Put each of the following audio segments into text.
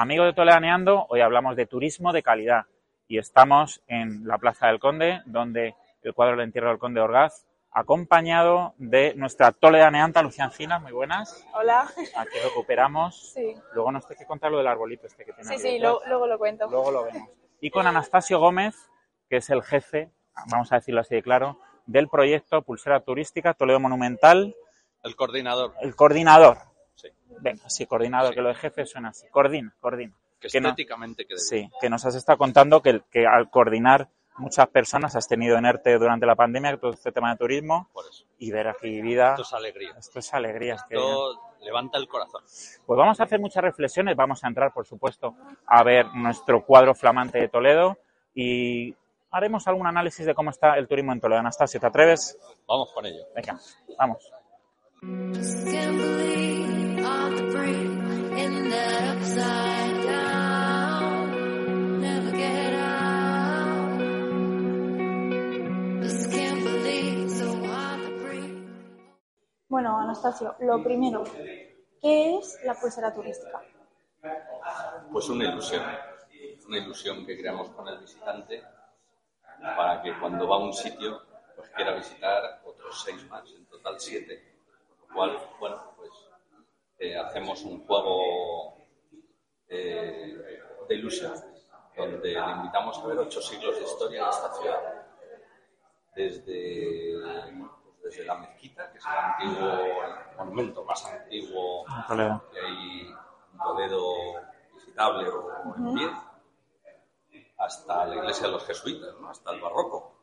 Amigo de Toledaneando, hoy hablamos de turismo de calidad y estamos en la Plaza del Conde, donde el cuadro del entierro del Conde Orgaz, acompañado de nuestra toledaneanta Lucía Encina, muy buenas. Hola. Aquí recuperamos. Sí. Luego nos tienes que contar lo del arbolito este que tiene. Sí, sí, lo- luego lo cuento. Luego lo vemos. Y con Anastasio Gómez, que es el jefe, vamos a decirlo así de claro, del proyecto Pulsera Turística Toledo Monumental, El coordinador, el coordinador. Sí. Venga, sí, coordinador, que lo de jefe suena así. Coordina, coordina. Que Que no- estéticamente bien. Sí, que nos has estado contando que, que al coordinar muchas personas has tenido en ERTE durante la pandemia todo este tema de turismo Por eso. y ver aquí vida. Esto es alegría. Esto es alegría. es que- Esto levanta el corazón. Pues vamos a hacer muchas reflexiones, vamos a entrar, por supuesto, a ver nuestro cuadro flamante de Toledo y haremos algún análisis de cómo está el turismo en Toledo. Anastasio, ¿te atreves? Vamos con ello. Venga, vamos. Bueno, Anastasio, lo primero, ¿qué es la pulsera turística? Pues una ilusión. Una ilusión que creamos con el visitante para que cuando va a un sitio pues quiera visitar otros seis más, en total siete. Con lo cual, bueno, pues eh, hacemos un juego eh, de ilusión donde le invitamos a ver ocho siglos de historia en esta ciudad. Desde, pues, desde la mezquita, que es el antiguo el monumento más antiguo Toledo. que hay en Toledo visitable o en pie, hasta la iglesia de los jesuitas, ¿no? hasta el barroco.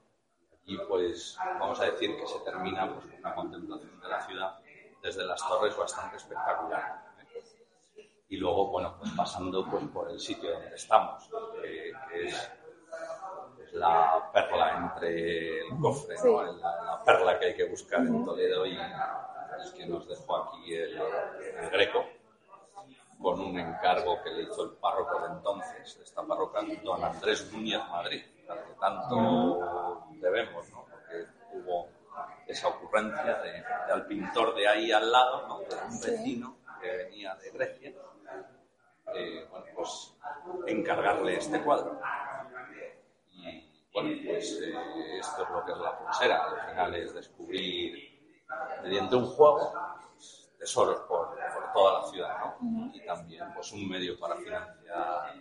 Y pues vamos a decir que se termina pues, con una contemplación de la ciudad desde las torres bastante espectacular. ¿eh? Y luego, bueno, pues pasando pues, por el sitio donde estamos, que, que es, es la perla entre el cofre, ¿no? Sí. la, la perla que hay que buscar en Toledo y el que nos dejó aquí el, el Greco con un encargo que le hizo el párroco de entonces, de esta parroquia, don Andrés Núñez Madrid, al que tanto debemos, ¿no? Esa ocurrencia de, de al pintor de ahí al lado, ¿no? de un vecino que venía de Grecia, eh, bueno, pues encargarle este cuadro. Y bueno, pues eh, esto es lo que es la pulsera, al final es descubrir mediante un juego pues, tesoros por, por toda la ciudad, ¿no? Y también pues un medio para financiar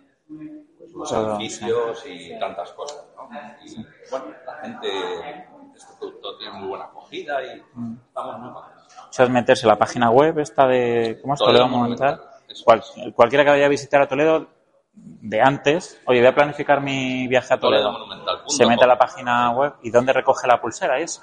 pues, los edificios y tantas cosas, ¿no? Y bueno, la gente, este producto tiene muy buena acogida y estamos muy contentos. Eso es meterse en la página web esta de ¿cómo es? Toledo Toledo Monumental. Cual- es. cualquiera que vaya a visitar a Toledo de antes, oye, voy a planificar mi viaje a Toledo. Toledomonumental.com. Se mete a la página web y dónde recoge la pulsera y eso.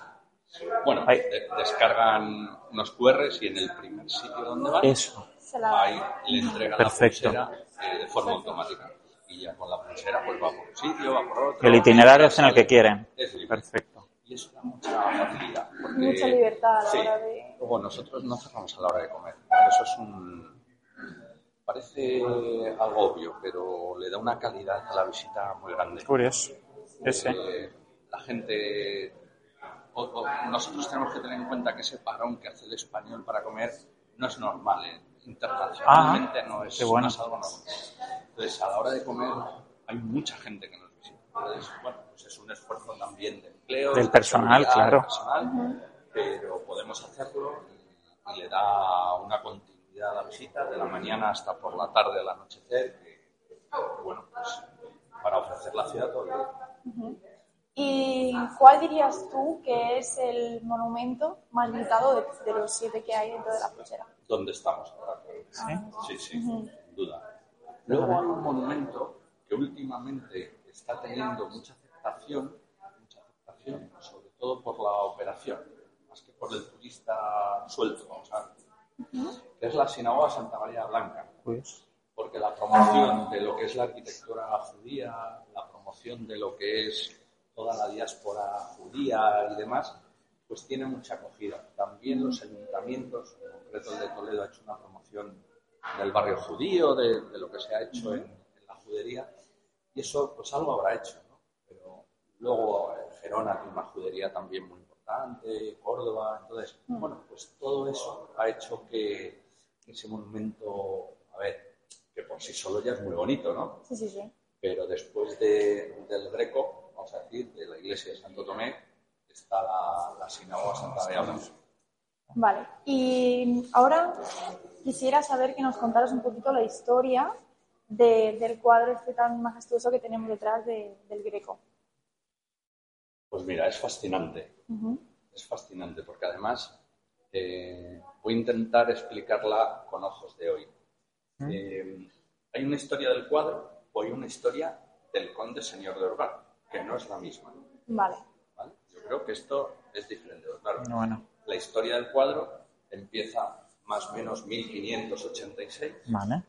Bueno, de- descargan unos QRs y en el primer sitio donde van, Eso. Se la- ahí le entregan Perfecto. la pulsera eh, de forma automática. Y ya con la pulsera pues va por un sitio, va por otro. El itinerario es en el que quieren. Es. Perfecto. Y eso da mucha facilidad. porque- Mucha libertad a la Sí. hora de... Luego nosotros no cerramos a la hora de comer. Eso es un... Parece algo obvio, pero le da una calidad a la visita muy grande. Curioso. Ese. Eh, la gente... o- o nosotros tenemos que tener en cuenta que ese parón que hace el español para comer no es normal. ¿eh? Internacionalmente no, es, bueno. no es algo normal. Entonces, a la hora de comer hay mucha gente que nos visita. Entonces, bueno, pues es un esfuerzo también de empleo. Del de personal, claro. personal, pero podemos hacerlo y, y le da una continuidad a la visita de la mañana hasta por la tarde al anochecer, que, que, bueno, pues para ofrecer la ciudad todo el día. ¿Y cuál dirías tú que es el monumento más visitado de, de los siete que hay dentro de la pulsera? ¿Dónde estamos ahora? ¿Sí? Sí, sí, sin duda. Luego hay un monumento que últimamente está teniendo mucha aceptación, mucha aceptación, sobre todo por la operación, más que por el turista suelto, vamos a ver, que es la sinagoga Santa María Blanca. Curioso. porque la promoción de lo que es la arquitectura judía, la promoción de lo que es toda la diáspora judía y demás, pues tiene mucha acogida. También los ayuntamientos, en concreto el de Toledo, ha hecho una promoción del barrio judío, de, de lo que se ha hecho en, en la judería, y eso pues algo habrá hecho, ¿no? Pero luego eh, Gerona tiene una judería también muy importante, Córdoba, entonces, bueno, pues todo eso ha hecho que ese monumento, a ver, que por sí solo ya es muy bonito, ¿no? Sí, sí, sí. Pero después de- del Greco, vamos a decir, de la iglesia de Santo Tomé, está la, la sinagoga Santa María Blanca. Vale. Y ahora quisiera saber que nos contaras un poquito la historia de- del cuadro este tan majestuoso que tenemos detrás de- del Greco. Pues mira, es fascinante. Es fascinante porque además eh, voy a intentar explicarla con ojos de hoy. Eh, hay una historia del cuadro o hay una historia del conde señor de Orgaz, que no es la misma. Vale. ¿vale? Yo creo que esto es diferente. Claro, Bueno, la historia del cuadro empieza más o menos 1586, vale.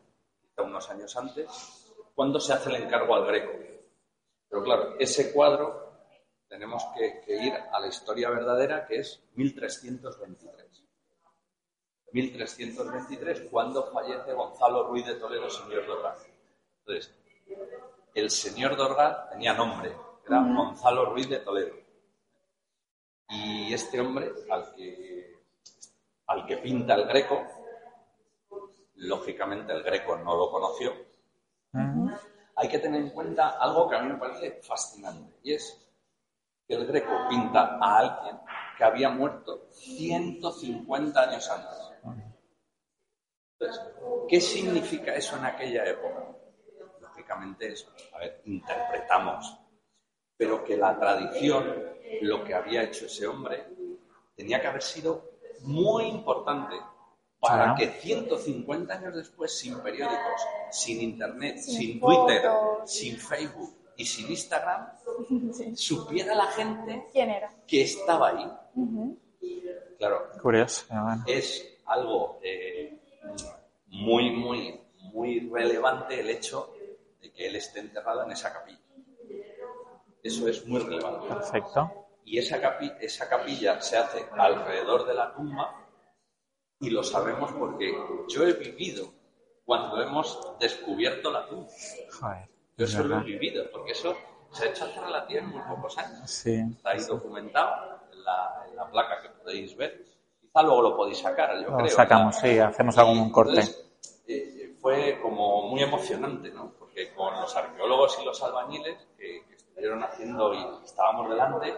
Unos años antes, cuando se hace el encargo al Greco. Pero claro, ese cuadro tenemos que, que ir a la historia verdadera, que es 1323. 1323, cuando fallece Gonzalo Ruiz de Toledo, señor de Orgaz. Entonces, el señor de Orgaz tenía nombre, era Gonzalo Ruiz de Toledo. Y este hombre, al que, al que pinta el Greco, lógicamente el Greco no lo conoció, hay que tener en cuenta algo que a mí me parece fascinante, y es que el Greco pinta a alguien que había muerto 150 años antes. Entonces, ¿qué significa eso en aquella época? Lógicamente eso, a ver, interpretamos, pero que la tradición, lo que había hecho ese hombre, tenía que haber sido muy importante para Claro. que 150 años después, sin periódicos, sin internet, Sin sin, Twitter, fotos. sin Facebook y sin Instagram, Sí. supiera la gente ¿Quién era? que estaba ahí. Claro, Curioso. es algo eh, muy, muy, muy relevante el hecho de que él esté enterrado en esa capilla. Eso es muy relevante. Perfecto. Y esa, capi- esa capilla se hace alrededor de la tumba y lo sabemos porque yo he vivido cuando hemos descubierto la tumba. Joder. Yo es eso lo he verdad. vivido porque eso se ha hecho hace relativamente muy pocos años. Sí. Está ahí documentado en la, en la placa que podéis ver. Quizá luego lo podéis sacar, yo Lo creo. sacamos, ¿no? sí, hacemos algún corte. entonces, eh, fue como muy emocionante, ¿no? Porque con los arqueólogos y los albañiles que, que estuvieron haciendo y estábamos delante,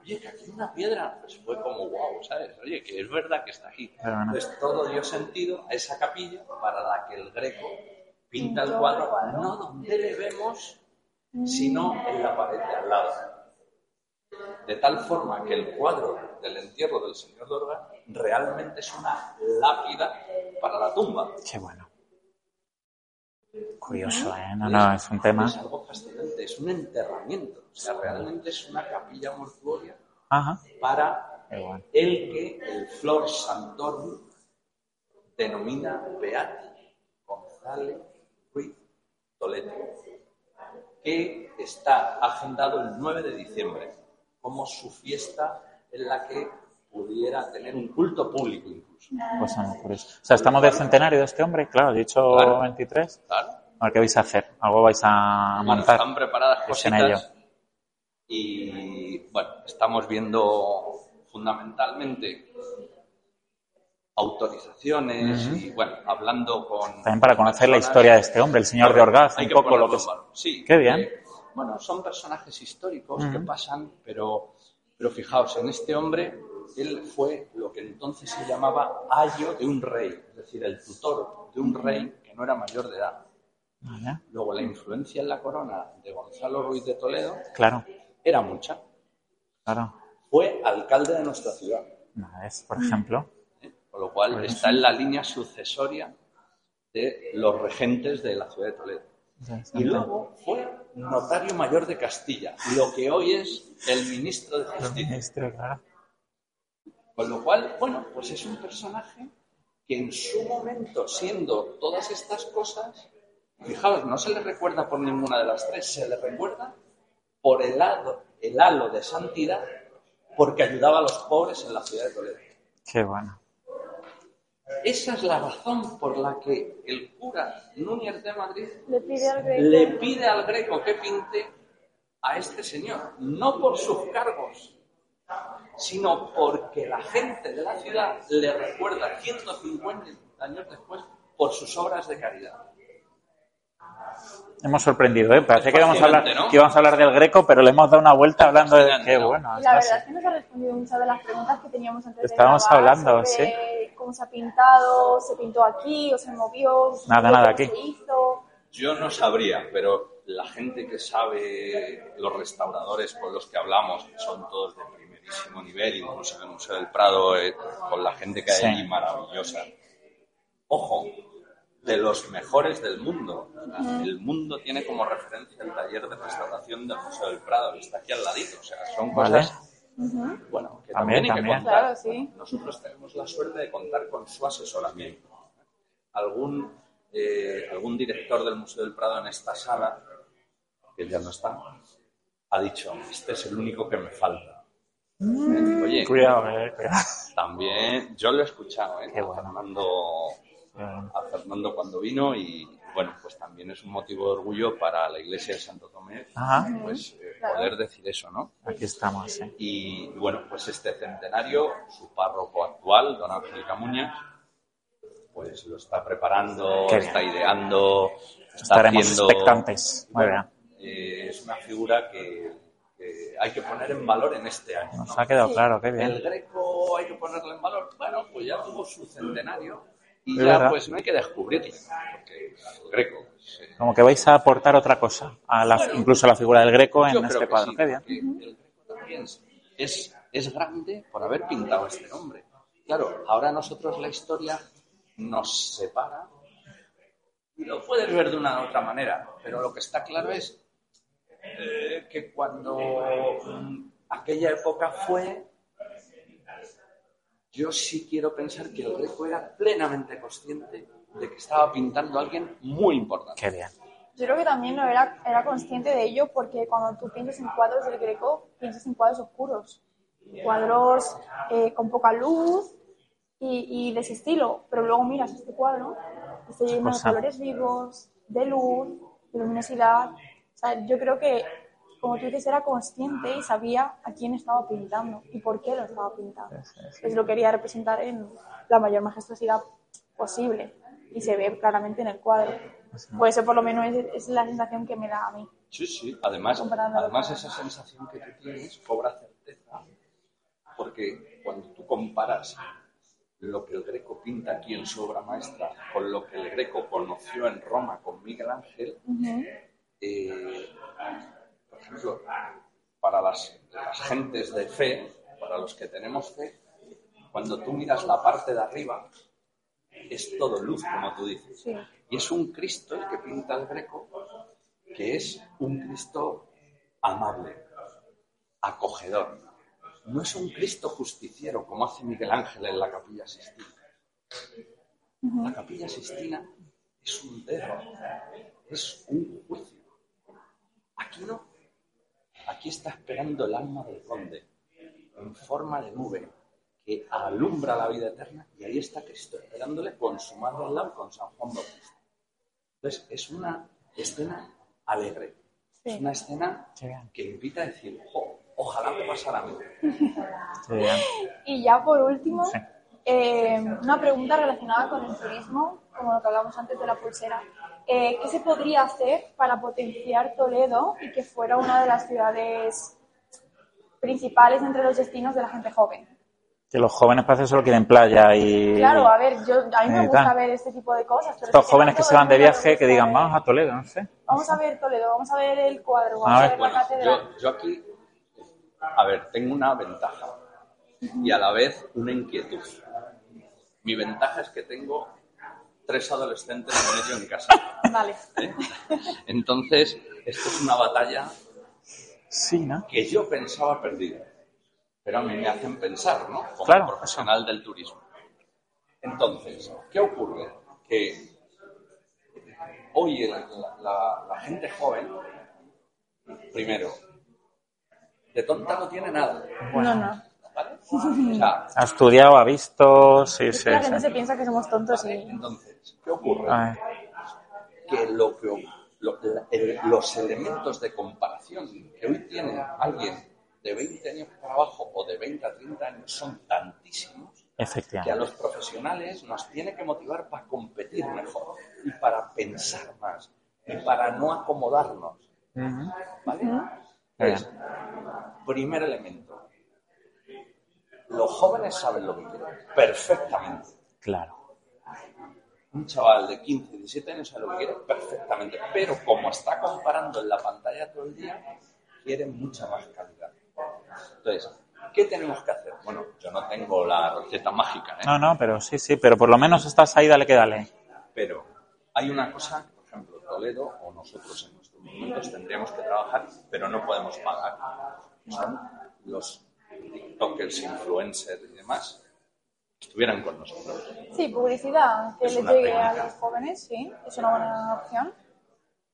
oye, que aquí hay una piedra. Pues fue como, wow, ¿sabes? Oye, que es verdad que está aquí. Pero bueno. Entonces todo dio sentido a esa capilla para la que el greco pinta el cuadro. no donde le vemos, sino en la pared de al lado. De tal forma que el cuadro del entierro del señor Dorga realmente es una lápida para la tumba. Qué bueno. Curioso, ¿eh? No, no, es un tema. Es algo fascinante, es un enterramiento. O sea, realmente es una capilla mortuoria Ajá. para el que el Flor Santorum denomina Beati González Ruiz Toledo, que está agendado el 9 de diciembre como su fiesta en la que pudiera tener un culto público incluso. Pues. O sea, estamos de centenario de este hombre, claro, dicho Claro. 23. Claro. A ver, ¿qué vais a hacer? ¿Algo vais a Bueno, montar? están preparadas Es en cositas y bueno, estamos viendo fundamentalmente autorizaciones y bueno, hablando con También para conocer la personas- historia de este hombre, el señor de Orgaz, un poco lo que es. Sí. Qué bien. eh, bueno, son personajes históricos que pasan, pero, pero fijaos, en este hombre, él fue lo que entonces se llamaba ayo de un rey, es decir, el tutor de un rey que no era mayor de edad. Vale. Luego, la influencia en la corona de Gonzalo Ruiz de Toledo Claro, era mucha. claro. Fue alcalde de nuestra ciudad, es, por ejemplo. ¿eh? con lo cual está en la línea sucesoria de los regentes de la ciudad de Toledo. Y luego fue notario mayor de Castilla, lo que hoy es el ministro de Justicia. Ministro, claro. Con lo cual, bueno, pues es un personaje que en su momento, siendo todas estas cosas, fijaos, no se le recuerda por ninguna de las tres, se le recuerda por el halo, el halo de santidad, porque ayudaba a los pobres en la ciudad de Toledo. Qué bueno. Esa es la razón por la que el cura Núñez de Madrid Le pide al Greco. le pide al greco que pinte a este señor, no por sus cargos, sino porque la gente de la ciudad le recuerda 150 años después por sus obras de caridad. hemos sorprendido, ¿eh? Parece que íbamos, a hablar, que íbamos a hablar del greco, pero le hemos dado una vuelta hablando de... Qué ¿no? bueno. La verdad es que nos ha respondido muchas de las preguntas que teníamos antes Estábamos de hablando, sobre cómo se ha pintado, se pintó aquí o se movió, se Nada, movió, nada, aquí. se hizo. Yo no sabría, pero la gente que sabe, los restauradores con los que hablamos, son todos de primerísimo nivel, incluso en el Museo del Prado, eh, con la gente que hay Sí. allí maravillosa. Ojo, de los mejores del mundo. El mundo tiene como referencia el taller de restauración del Museo del Prado, que está aquí al ladito. O sea, son Vale. cosas, bueno, que también, También, hay que también. contar. Claro, sí. Nosotros tenemos la suerte de contar con su asesoramiento. Algún, eh, algún director del Museo del Prado en esta sala, que ya no está, ha dicho, este es el único que me falta. Oye, Cuidado, eh, cuidado. también yo lo he escuchado, ¿eh? Qué A bueno. Fernando, a Fernando cuando vino y bueno, pues también es un motivo de orgullo para la iglesia de Santo Tomé, Ajá, pues eh, Claro. poder decir eso, ¿no? aquí estamos, sí. Y bueno, pues este centenario, su párroco actual, don Ángel Camuña, pues lo está preparando, está ideando, está Estaremos haciendo... expectantes. Muy bien. Eh, es una figura que, que hay que poner en valor en este año. Nos ¿no? ha quedado Sí. claro, qué El bien. Greco hay que ponerle en valor. Bueno, pues ya tuvo su centenario y Es ya verdad. pues no hay que descubrirle, porque el Greco... pues, eh, Como que vais a aportar otra cosa, a la, Bueno, incluso a la figura del greco en este cuadro. sí, Qué bien. el Greco también es, es grande por haber pintado este nombre. Claro, ahora nosotros la historia nos separa y lo puedes ver de una u otra manera, pero lo que está claro es eh, que cuando mm, aquella época fue, yo sí quiero pensar que el Greco era plenamente consciente de que estaba pintando a alguien muy importante. Qué bien. Yo creo que también no era, era consciente de ello porque cuando tú piensas en cuadros del Greco, piensas en cuadros oscuros, cuadros eh, con poca luz y, y de ese estilo. Pero luego miras este cuadro y está lleno de colores vivos, de luz, de luminosidad. Sea, yo creo que, como tú dices, era consciente y sabía a quién estaba pintando y por qué lo estaba pintando. Entonces lo quería representar en la mayor majestuosidad posible y se ve claramente en el cuadro. Pues eso por lo menos es, es la sensación que me da a mí. Sí, sí. Además, además esa sensación que tú tienes cobra certeza, porque cuando tú comparas lo que el Greco pinta aquí en su obra maestra con lo que el Greco conoció en Roma con Miguel Ángel, eh, por ejemplo, para las, las gentes de fe, para los que tenemos fe, cuando tú miras la parte de arriba, es todo luz, como tú dices. Sí. Y es un Cristo el que pinta el Greco, que es un Cristo amable, acogedor. No es un Cristo justiciero como hace Miguel Ángel en la Capilla Sistina. La Capilla Sistina es un dedo, es un juicio. Aquí no. Aquí está esperando el alma del conde en forma de nube que alumbra la vida eterna y ahí está Cristo esperándole con su madre al lado con San Juan Bautista. Entonces es una escena alegre, Sí. es una escena que invita a decir, "Jo, ojalá me pasara a mí. Y ya por último, Sí. eh, una pregunta relacionada con el turismo, como lo que hablamos antes de la pulsera. Eh, ¿Qué se podría hacer para potenciar Toledo y que fuera una de las ciudades principales entre los destinos de la gente joven? Que los jóvenes parece que solo quieren playa y... Claro, a ver, yo, a mí me gusta tal. ver este tipo de cosas. pero Estos jóvenes que se van de viaje, que digan, ver- vamos a Toledo, no sé. Vamos a ver Toledo, vamos a ver el cuadro, vamos A a ver. ver, Bueno, la catedral. yo, yo aquí, a ver, tengo una ventaja y a la vez una inquietud. Mi ventaja es que tengo tres adolescentes en medio en casa. Vale. ¿eh? Entonces, esto es una batalla Sí, ¿no? que yo pensaba perdida. Pero a mí me hacen pensar, ¿no? Como Claro. profesional del turismo. Entonces, ¿qué ocurre? Que hoy la, la- la gente joven, primero, de tonta no tiene nada. No, no. Ha estudiado, ha visto, sí, Es sí, la gente se piensa que somos tontos y... entonces, ¿qué ocurre? Ay, que, lo que lo- la- el- los elementos de comparación que hoy tiene alguien de 20 años para abajo o de 20 a 30 años son tantísimos que a los profesionales nos tiene que motivar para competir mejor y para pensar más y para no acomodarnos. ¿Vale? Bien. Entonces, primer elemento. Los jóvenes saben lo que quieren perfectamente. Claro. Un chaval de 15, 17 años sabe lo que quiere perfectamente, pero como está comparando en la pantalla todo el día, quiere mucha más calidad. Entonces, ¿qué tenemos que hacer? Bueno, yo no tengo la receta mágica, ¿eh? No, no, pero sí, sí, pero por lo menos estás ahí, dale que dale. pero hay una cosa, por ejemplo, Toledo o nosotros en nuestros momentos tendríamos que trabajar, pero no podemos pagar. Son los TikTokers, influencers y demás estuvieran con nosotros. Sí, publicidad que Es le una llegue a técnica. los jóvenes, sí, es una buena opción.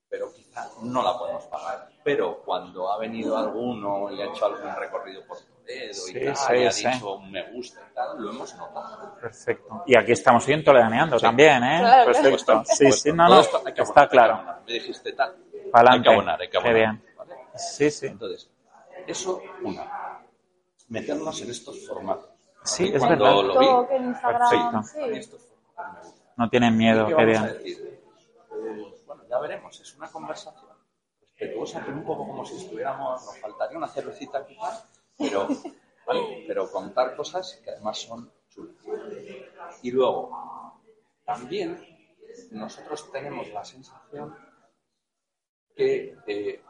pero quizá no la podemos pagar. Pero cuando ha venido alguno y ha hecho algún recorrido por Toledo Sí, y tal, sí, y ha sí. dicho un me gusta y tal, lo hemos notado. Perfecto. Y aquí estamos bien toledaneando también, ¿eh? Claro, Perfecto. Sí, sí, no, no, está abonar, claro. Me dijiste tal. Pa'lante. Hay que abonar, hay que Qué abonar. bien. ¿vale? Sí, sí. Entonces, eso, una, meternos en estos formatos. Sí, es cuando verdad. lo vi, TikTok, en Instagram, sí. estos formatos me gustan. No tienen miedo, ¿Y qué qué vamos a bien. decir? Eh, bueno, ya veremos, es una conversación respetuosa, pero un poco como si estuviéramos, nos faltaría una cervecita quizá, pero, ¿vale? pero contar cosas que además son chulas. Y luego, también nosotros tenemos la sensación que eh,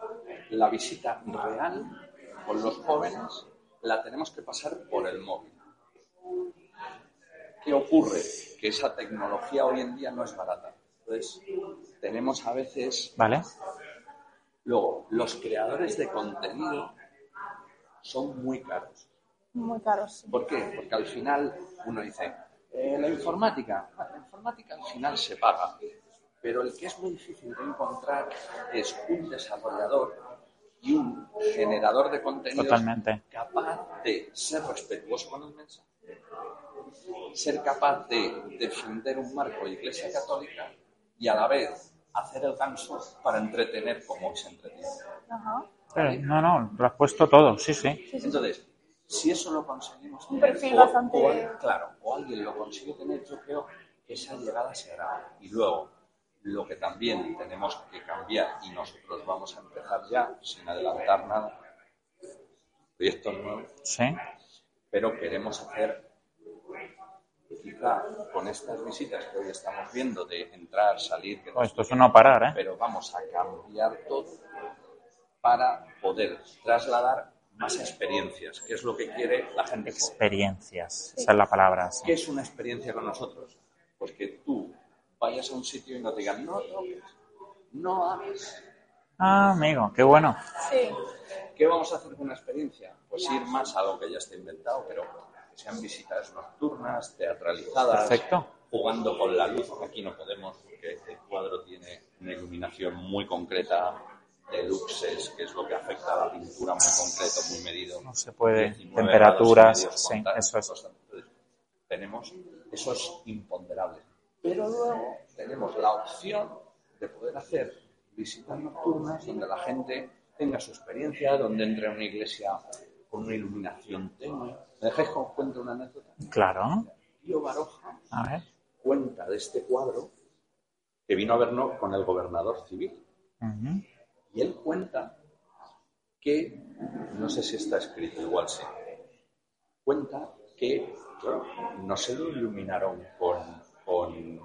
la visita real con los jóvenes la tenemos que pasar por el móvil. ¿Qué ocurre? Que esa tecnología hoy en día no es barata. Entonces, tenemos a veces, ¿Vale? luego, los creadores de contenido son muy caros. Muy caros. sí. ¿Por qué? Porque al final uno dice, eh, la informática, la informática al final se paga, pero el que es muy difícil de encontrar es un desarrollador y un generador de contenidos Totalmente. capaz de ser respetuoso con el mensaje, ser capaz de defender un marco de Iglesia Católica y a la vez hacer el ganso para entretener como se entretiene. Ajá. Eh, No, no, lo has puesto todo, sí, sí. Entonces, si eso lo conseguimos Un tener, perfil o- bastante- o claro, o alguien lo consigue tener, yo creo que esa llegada será. Y luego, lo que también tenemos que cambiar, y nosotros vamos a empezar ya, sin adelantar nada, proyectos nuevos, Sí. pero queremos hacer, quizá con estas visitas que hoy estamos viendo, de entrar, salir, que Oh, esto es no parar, ¿eh? pero vamos a cambiar todo para poder trasladar más experiencias, que es lo que quiere la gente joven. Experiencias, esa es la palabra. sí. ¿Qué es una experiencia con nosotros? Pues que tú vayas a un sitio y no te digan, no toques, no hagas. Ah, amigo, qué bueno. Sí. ¿Qué vamos a hacer con una experiencia? Pues ir más a lo que ya está inventado, pero que sean visitas nocturnas, teatralizadas, Perfecto. jugando con la luz. Aquí no podemos porque el cuadro tiene una iluminación muy concreta de luxes, que es lo que afecta a la pintura muy concreto, muy medido. No se puede. 19 Temperaturas, sí, eso es. cosas. Entonces, tenemos esos imponderables. Pero luego tenemos la opción de poder hacer visitas nocturnas donde la gente tenga su experiencia, donde entre a una iglesia con una iluminación tenue. ¿Me dejáis que os cuente una anécdota? Claro. Pío Baroja A ver. cuenta de este cuadro que vino a vernos con el gobernador civil. Ujú. Y él cuenta que, no sé si está escrito, igual sí, cuenta que claro, no se lo iluminaron con, con,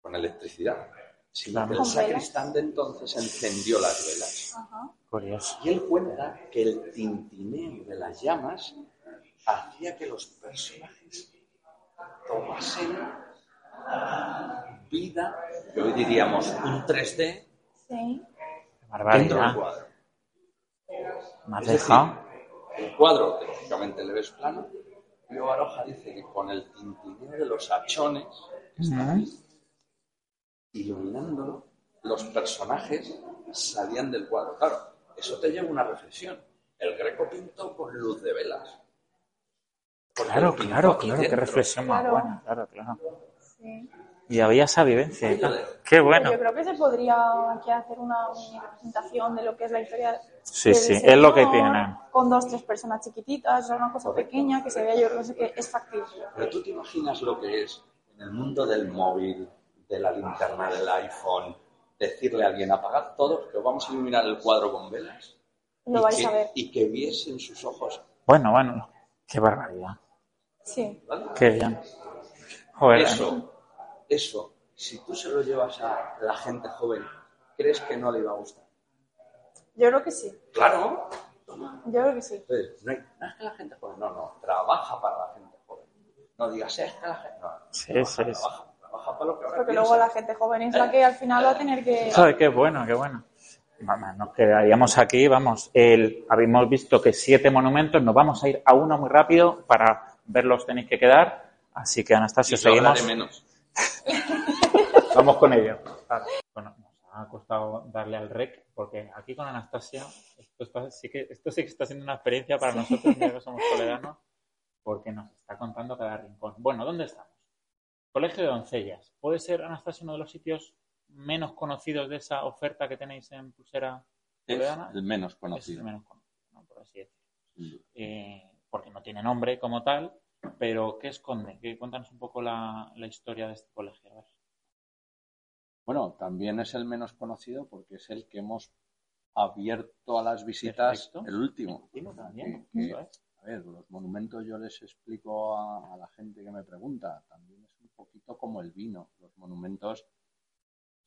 con electricidad, sino Claro. que el sacristán de entonces encendió las velas. Ajá. Curioso. Y él cuenta que el tintineo de las llamas hacía que los personajes tomasen vida, que hoy diríamos un 3D, Sí. Dentro del cuadro. Me has decir, dejado. El cuadro, que lógicamente le ves plano, Pío Baroja dice que con el tintineo de los hachones que Ujú. ahí, iluminándolo, los personajes salían del cuadro. Claro, eso te lleva a una reflexión. El Greco pintó con luz de velas. Porque Claro, claro, aquí claro. Qué reflexión más Claro. buena. Claro, claro. Sí. Y había esa vivencia. y tal. Qué bueno. Yo creo que se podría aquí hacer una mini representación de lo que es la historia. Sí, sí, es lo que tienen. Con dos, tres personas chiquititas, una cosa Correcto. pequeña que se vea, yo creo que es factible. Pero tú te imaginas lo que es en el mundo del móvil, de la linterna del iPhone, decirle a alguien, apagad todo, que vamos a iluminar el cuadro con velas. Lo y vais que, a ver. Y que viesen sus ojos. Bueno, bueno, qué barbaridad. Sí. ¿vale? Qué bien. Joder, Eso, eso, si tú se lo llevas a la gente joven, ¿crees que no le iba a gustar? Yo creo que sí. Claro. Yo creo que sí. Entonces, no, hay- no es que la gente joven, no, no, trabaja para la gente joven. No digas, es que la gente. No, Sí, trabaja, sí, sí. trabaja, trabaja para lo que ahora Porque piensa. luego la gente joven es la que al final va a tener que... Joder, qué bueno, qué bueno. Vamos, nos quedaríamos aquí, vamos. El, habéis visto que siete monumentos, nos vamos a ir a uno muy rápido para verlos tenéis que quedar. Así que Anastasio, Y seguimos. menos. Vamos con ello. Bueno, nos ha costado darle al rec porque aquí con Anastasia esto, está- sí que, esto sí que está siendo una experiencia para nosotros, que somos toledanos, porque nos está contando cada rincón. Bueno, ¿dónde estamos? Colegio de Doncellas. ¿Puede ser, Anastasia, uno de los sitios menos conocidos de esa oferta que tenéis en Pulsera Es Toledana? el menos Es conocido. el menos conocido, ¿no? por así decirlo. Eh, porque no tiene nombre como tal, pero ¿qué esconde? ¿Qué, cuéntanos un poco la, la historia de este colegio. A ver. Bueno, también es el menos conocido porque es el que hemos abierto a las visitas Perfecto. el último. Último también, Que- que- eso es. A ver, los monumentos yo les explico a, a la gente que me pregunta, también es un poquito como el vino. Los monumentos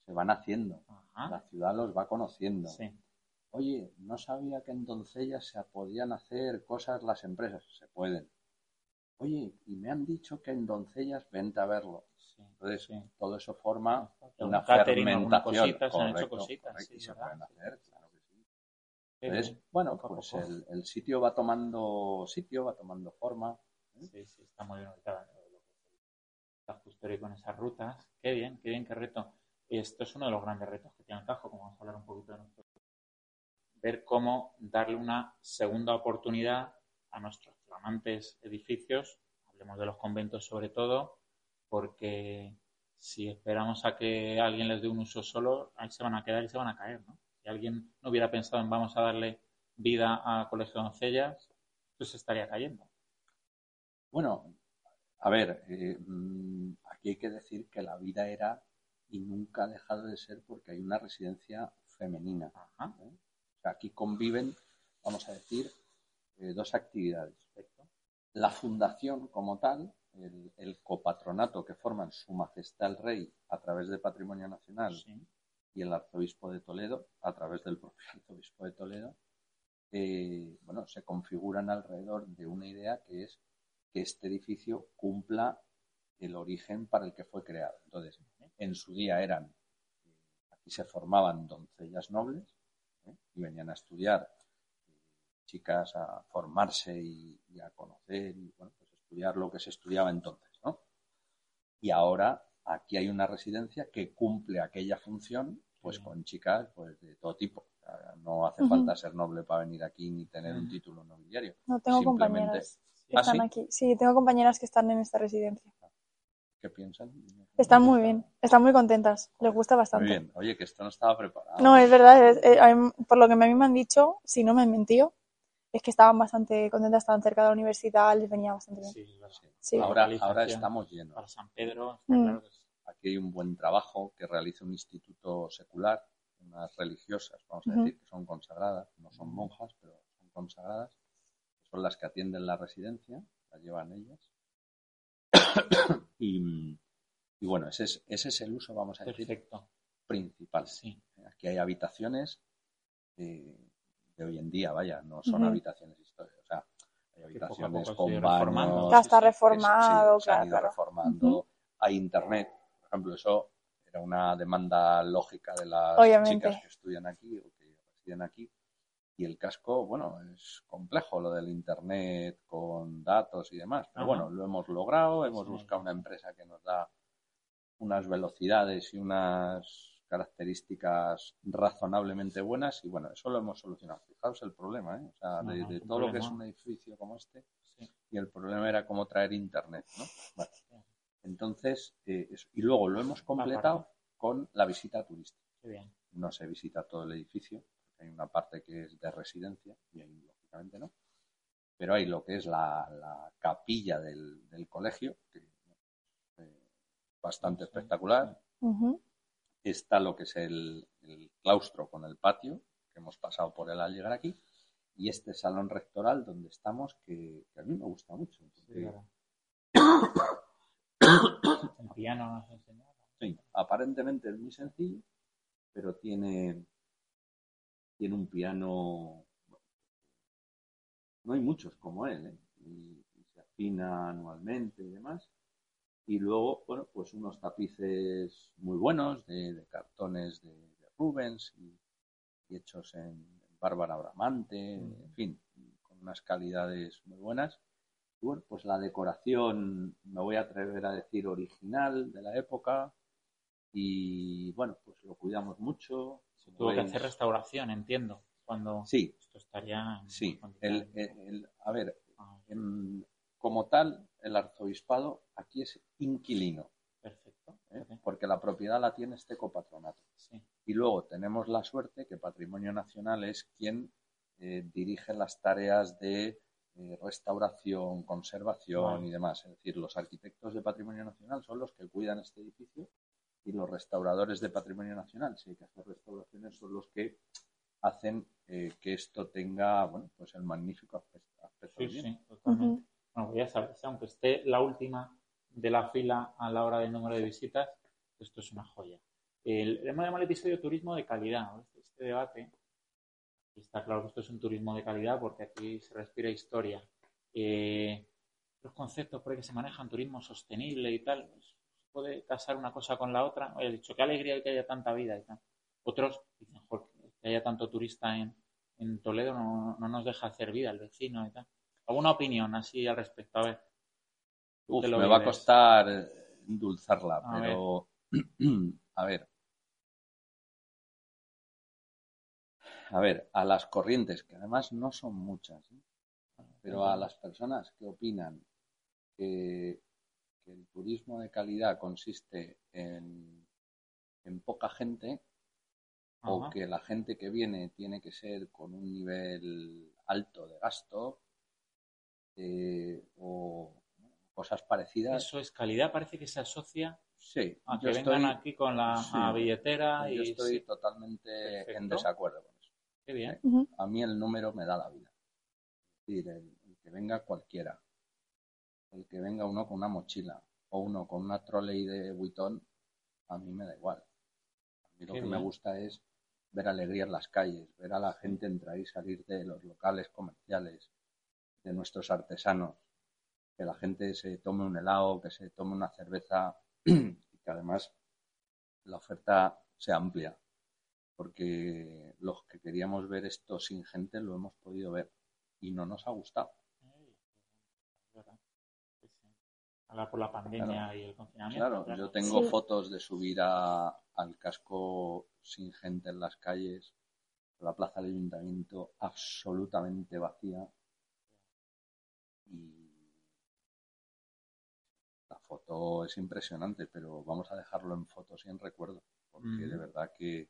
se van haciendo, la ciudad los va conociendo. Sí. Oye, no sabía que en Doncellas se podían hacer cosas las empresas. Se pueden. Oye, y me han dicho que en Doncellas vente a verlo. sí, Entonces, sí. todo eso forma Un una catering, fermentación. cosita, se han hecho Correcto, cositas, correcto, sí, y se pueden hacer, claro que sí. Entonces, bueno, pues el, el sitio va tomando sitio, va tomando forma. Sí, sí, está muy bien el casco histórico en esas rutas. Qué bien, qué bien, qué reto. Esto es uno de los grandes retos que tiene el Tajo, como vamos a hablar un poquito de nuestro. Ver cómo darle una segunda oportunidad a nuestros flamantes edificios, hablemos de los conventos sobre todo, porque si esperamos a que alguien les dé un uso solo, ahí se van a quedar y se van a caer, ¿no? Si alguien no hubiera pensado en vamos a darle vida a Colegio de Doncellas, pues se estaría cayendo. Bueno, a ver, eh, mm, aquí hay que decir que la vida era y nunca ha dejado de ser porque hay una residencia femenina. Ajá. ¿eh? O sea, aquí conviven, vamos a decir, eh, dos actividades. La fundación como tal, el, el copatronato que forman Su Majestad el Rey a través de Patrimonio Nacional Sí. y el Arzobispo de Toledo a través del propio Arzobispo de Toledo, eh, bueno, se configuran alrededor de una idea que es que este edificio cumpla el origen para el que fue creado. Entonces, en su día eran, eh, aquí se formaban doncellas nobles ¿eh? y venían a estudiar chicas a formarse y, y a conocer y bueno, pues estudiar lo que se estudiaba entonces, ¿no? Y ahora aquí hay una residencia que cumple aquella función pues con chicas pues de todo tipo. O sea, no hace falta ser noble para venir aquí ni tener un Mm. título nobiliario. No tengo Simplemente- compañeras que ¿Ah, están sí? aquí. Sí, tengo compañeras que están en esta residencia. ¿Qué piensan? Están muy bien, están muy contentas, les gusta bastante. Muy bien. Oye, que esto no estaba preparado. No, es verdad, es- eh, por lo que a mí me han dicho, si no me han mentido, es que estaban bastante contentas, estaban cerca de la universidad, les venía bastante bien. Sí. Sí. Ahora, estamos llenos. Para San Pedro, Mm. claro que sí. Aquí hay un buen trabajo que realiza un instituto secular, unas religiosas, vamos a decir, que son consagradas, no son monjas, pero son consagradas, son las que atienden la residencia, la llevan ellas. y, y bueno, ese es, ese es el uso, vamos a decir, principal. Sí. Aquí hay habitaciones eh, de hoy en día, vaya, no son habitaciones históricas, o sea, hay habitaciones con baños, está sí. reformado, Sí, se han claro, ido claro. reformando. Hay internet, por ejemplo, eso era una demanda lógica de las Obviamente. chicas que estudian aquí o que residen aquí. Y el casco, bueno, es complejo lo del internet con datos y demás. Pero bueno, lo hemos logrado, hemos Sí. buscado una empresa que nos da unas velocidades y unas características razonablemente buenas y bueno, eso lo hemos solucionado. Fijaos el problema, ¿eh? O sea, No, de, no, de sin todo lo que es un edificio como este, Sí. y el problema era cómo traer internet, ¿no? Vale. Entonces, eh, eso. y luego lo hemos completado con la visita turística. Qué bien. No se visita todo el edificio, porque hay una parte que es de residencia, y ahí lógicamente no. Pero hay lo que es la, la capilla del, del colegio, que eh, bastante Sí, espectacular. Está lo que es el, el claustro con el patio, que hemos pasado por él al llegar aquí, y este salón rectoral donde estamos, que, que a mí me gusta mucho. porque, El piano nos enseñaba. sí, aparentemente es muy sencillo, pero tiene, tiene un piano. No hay muchos como él, ¿eh? y, y se afina anualmente y demás. Y luego, bueno, pues unos tapices muy buenos de, de cartones de, de Rubens y, y hechos en Bárbara Bramante, en fin, con unas calidades muy buenas. Y bueno, pues la decoración, me voy a atrever a decir original de la época. Y bueno, pues lo cuidamos mucho. Se tuvo que hacer restauración, entiendo. Cuando Sí, esto estaría. sí. El, el- el- a ver, Ah, en- como tal, el arzobispado aquí es inquilino, perfecto. ¿eh? Porque la propiedad la tiene este copatronato. Sí. Y luego tenemos la suerte que Patrimonio Nacional es quien eh, dirige las tareas de eh, restauración, conservación y demás. Es decir, los arquitectos de Patrimonio Nacional son los que cuidan este edificio y los restauradores de Patrimonio Nacional, si hay que hacer restauraciones, son los que hacen eh, que esto tenga, bueno, pues el magnífico aspecto. aspecto sí, totalmente. Bueno, pues ya sabes, aunque esté la última de la fila a la hora del número de visitas, esto es una joya. El, hemos llamado el episodio turismo de calidad. Este, este debate, está claro que esto es un turismo de calidad porque aquí se respira historia. Eh, los conceptos por ahí que se manejan, turismo sostenible y tal, pues, puede casar una cosa con la otra. Oye, he dicho, qué alegría que haya tanta vida y tal. Otros dicen, "Joder, que haya tanto turista en, en Toledo no, no nos deja hacer vida el vecino y tal. ¿Alguna opinión así al respecto? A ver. Uf, me va a costar endulzarla, A pero a ver. A ver, a las corrientes, que además no son muchas, ¿eh? pero a las personas que opinan que, que el turismo de calidad consiste en, en poca gente o Ajá. que la gente que viene tiene que ser con un nivel alto de gasto eh, o cosas parecidas. Eso es calidad, parece que se asocia Sí, a que estoy, vengan aquí con la sí, billetera yo y estoy sí, totalmente en desacuerdo con eso. qué bien. Ujú. A mí el número me da la vida. Es decir, el, el que venga cualquiera, el que venga uno con una mochila o uno con una trolley de Vuitton, a mí me da igual. A mí lo que me gusta es ver alegría en las calles, ver a la gente entrar y salir de los locales comerciales, de nuestros artesanos, que la gente se tome un helado, que se tome una cerveza y que además la oferta sea amplia, porque los que queríamos ver esto sin gente lo hemos podido ver y no nos ha gustado. Ahora por la pandemia y el confinamiento. Claro, yo tengo Sí. fotos de subir a- al casco sin gente en las calles, la plaza del ayuntamiento absolutamente vacía y la foto es impresionante, pero vamos a dejarlo en fotos y en recuerdo, porque de verdad que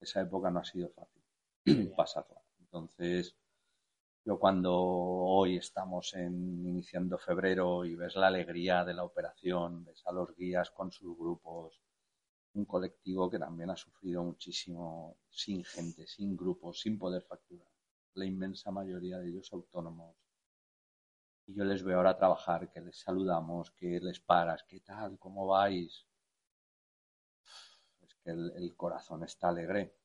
esa época no ha sido fácil pasarla. Entonces, yo cuando hoy estamos en, iniciando febrero y ves la alegría de la operación, ves a los guías con sus grupos, un colectivo que también ha sufrido muchísimo sin gente, sin grupos, sin poder facturar. La inmensa mayoría de ellos autónomos. Yo les veo ahora trabajar, que les saludamos, que les paras, ¿qué tal? ¿Cómo vais? Es que el, el corazón está alegre.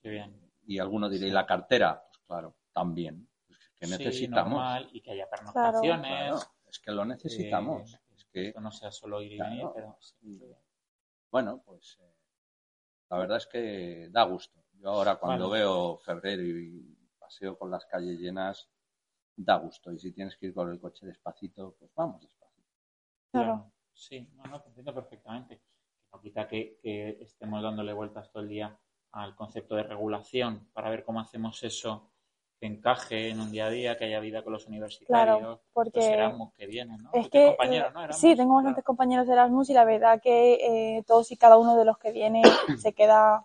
Qué bien. Y alguno dirá, ¿y la cartera? Pues claro, también. Pues es que Sí, necesitamos. normal, y que haya pernoctaciones. Claro, es que lo necesitamos. eh, Es que, Esto no sea solo ir y Claro. venir, pero sí, bien. bueno, pues eh, la verdad es que da gusto. Yo ahora cuando Vale. veo febrero y paseo con las calles llenas, da gusto. Y si tienes que ir con el coche despacito, pues vamos despacito. Claro. Sí, no, no, te entiendo perfectamente. No quita que, que estemos dándole vueltas todo el día al concepto de regulación para ver cómo hacemos eso que encaje en un día a día, que haya vida con los universitarios, Claro, porque los Erasmus que vienen, ¿no? es que compañeros, eh, ¿no? Erasmus, sí, tengo bastantes compañeros de Erasmus y la verdad que eh, todos y cada uno de los que viene se queda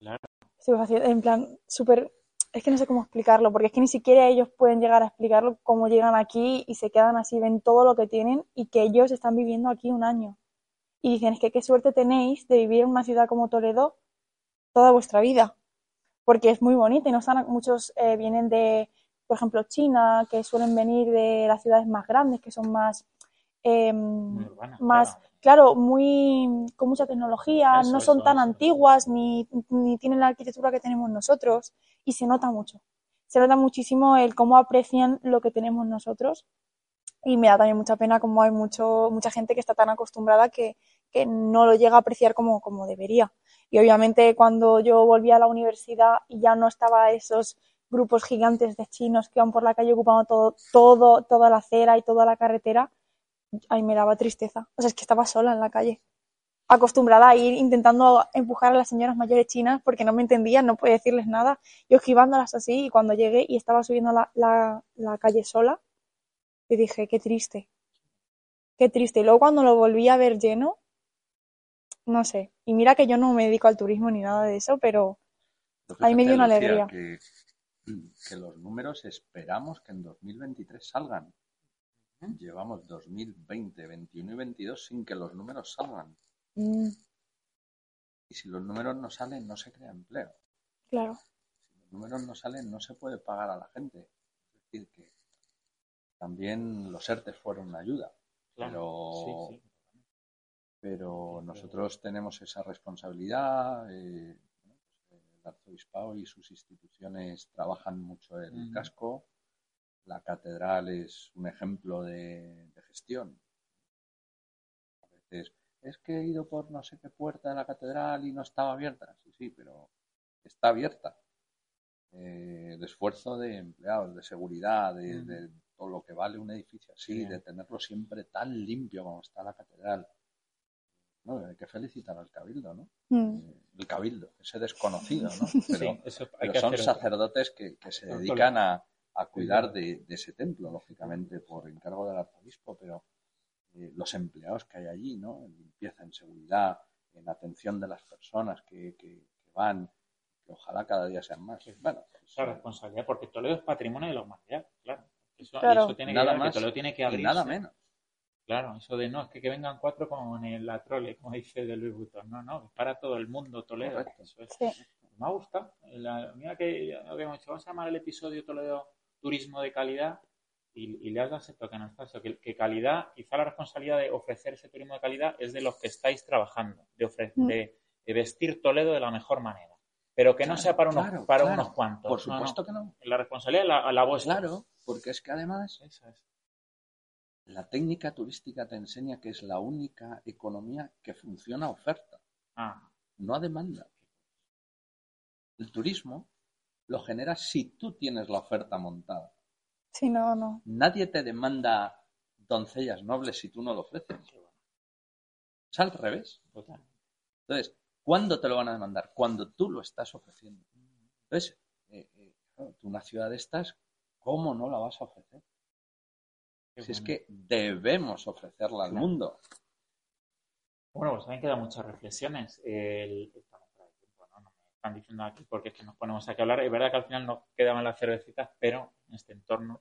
Claro. en plan súper es que no sé cómo explicarlo, porque es que ni siquiera ellos pueden llegar a explicarlo cómo llegan aquí y se quedan así, ven todo lo que tienen y que ellos están viviendo aquí un año. y dicen, es que qué suerte tenéis de vivir en una ciudad como Toledo toda vuestra vida, porque es muy bonita y no están, muchos eh, vienen de, por ejemplo, China, que suelen venir de las ciudades más grandes, que son más, eh, Muy urbana, más, claro. claro, muy, con mucha tecnología, Eso, no eso, son tan eso. antiguas ni, ni tienen la arquitectura que tenemos nosotros y se nota mucho. Se nota muchísimo el cómo aprecian lo que tenemos nosotros y me da también mucha pena como hay mucho, mucha gente que está tan acostumbrada que, que no lo llega a apreciar como, como debería. Y obviamente cuando yo volví a la universidad y ya no estaba esos grupos gigantes de chinos que van por la calle ocupando todo, todo, toda la acera y toda la carretera, ahí me daba tristeza. O sea, es que estaba sola en la calle, acostumbrada a ir intentando empujar a las señoras mayores chinas porque no me entendían, no podía decirles nada, yo esquivándolas así y cuando llegué y estaba subiendo la, la, la calle sola, yo dije, qué triste, qué triste. Y luego cuando lo volví a ver lleno, no sé, y mira que yo no me dedico al turismo ni nada de eso, pero Ahí me dio una alegría. Que, que los números esperamos que en 2023 salgan. Llevamos 2020, 21 y 22 sin que los números salgan. Mm, Y si los números no salen, no se crea empleo. claro, Si los números no salen, no se puede pagar a la gente. Es decir, que también los ERTES fueron una ayuda. Claro, Pero, sí, sí. pero nosotros tenemos esa responsabilidad. eh, bueno, pues, el arzobispado y sus instituciones trabajan mucho el Ujú. casco. La catedral es un ejemplo de, de gestión. A veces es que he ido por no sé qué puerta de la catedral y no estaba abierta. Sí, sí, pero está abierta. Eh, el esfuerzo de empleados, de seguridad, de, todo lo que vale un edificio así, Sí. de tenerlo siempre tan limpio como está la catedral. No, hay que felicitar al cabildo, ¿no? mm, Eh, El cabildo, ese desconocido, ¿no? Pero, Sí, eso hay pero que son sacerdotes que, que se dedican a, a cuidar de, de ese templo, lógicamente, por encargo del arzobispo, pero eh, los empleados que hay allí, ¿no? Limpieza, en seguridad, en atención de las personas que, que- que van, que ojalá cada día sean más. Bueno, pues, esa responsabilidad, porque Toledo es patrimonio de la humanidad, claro. Eso, y Claro. eso tiene que nada que más Toledo tiene que y abrirse. nada menos. Claro, eso de no, es que, que vengan cuatro como en el- la trole, como dice de Luis Butón. No, no, es para todo el mundo Toledo. Eso es. sí, Me ha gustado. La- mira que habíamos dicho, vamos a llamar el episodio Toledo Turismo de Calidad y, y le has dado ese toque, Anastasio, que, que calidad, quizá la responsabilidad de ofrecer ese turismo de calidad es de los que estáis trabajando, de, ofre- Mm. de, de vestir Toledo de la mejor manera, pero que no sea para unos, claro, para claro. unos cuantos. Por No, no. supuesto que no. La responsabilidad es la, la vuestra. Claro, porque es que además es. la técnica turística te enseña que es la única economía que funciona a oferta. Ah, no a demanda. El turismo lo generas si tú tienes la oferta montada. Sí, no, no, Nadie te demanda doncellas nobles si tú no lo ofreces. Es al revés. total. Entonces, ¿cuándo te lo van a demandar? Cuando tú lo estás ofreciendo. Entonces, eh, eh, claro, tú una ciudad de estas, ¿cómo no la vas a ofrecer? Qué Si es que debemos ofrecerla al Claro. mundo. Bueno, pues también quedan muchas reflexiones. El- estamos fuera de tiempo, ¿no? No me están diciendo aquí porque es que nos ponemos aquí a hablar. Es verdad que al final nos quedaban las cervecitas, pero en este entorno,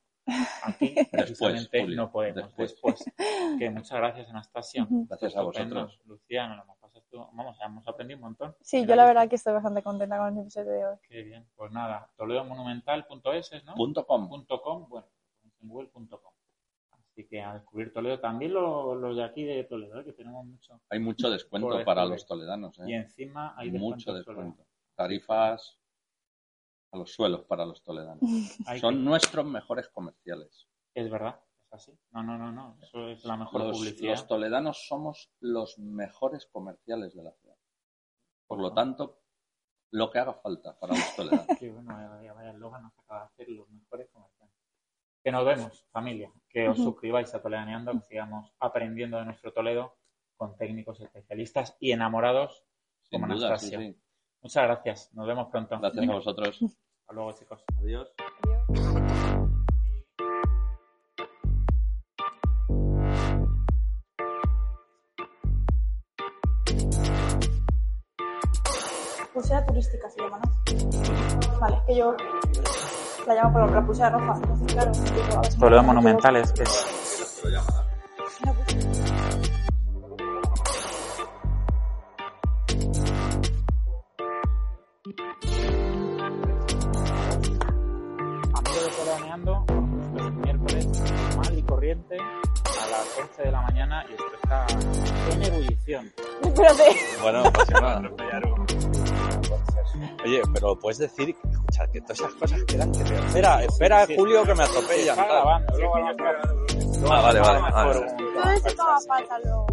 aquí, precisamente, Julio, no podemos. después. Después. Que muchas gracias, Anastasia. Gracias a vosotros. Lucía, nos lo hemos pasado estu- Vamos, hemos aprendido un montón. Sí, Mira yo la verdad que estoy bastante contenta con el episodio de hoy. Qué bien. Pues nada, toledomonumental.es, ¿no? Punto com. Punto .com, bueno, en google.com. Así que a descubrir Toledo. También los, los de aquí de Toledo, ¿eh? que tenemos mucho. Hay mucho descuento para los toledanos. ¿eh? Y encima hay mucho descuento. Tarifas a los suelos para los toledanos. Hay Son que- nuestros mejores comerciales. Es verdad, es así. No, no, no, no. Eso es la mejor Los, publicidad. los toledanos somos los mejores comerciales de la ciudad. Por lo tanto, lo que haga falta para los toledanos. Qué bueno, vaya, vaya, vaya eslogan nos acaba de hacer los mejores comerciantes. Que nos vemos, familia. Que os suscribáis a Toledaneando, que sigamos aprendiendo de nuestro Toledo con técnicos especialistas y enamorados Sin como duda, sí, Anastasia. sí. Muchas gracias. Nos vemos pronto. Gracias a vosotros. Hasta luego, chicos. Adiós. Pulsera turística se llama, ¿no? Vale, es que yo la llamo por la pulsera roja. Entonces, claro, ponen Monumentales, que es 11 de la mañana y esto está en ebullición. Espérate. Bueno, no pasa nada. Oye, pero puedes decir, escucha, que todas esas cosas quedan que te... Espera, espera, Sí, Julio, que me atropellan. Está grabando, luego Ah, vale, vale, vale. un- Todo eso luego.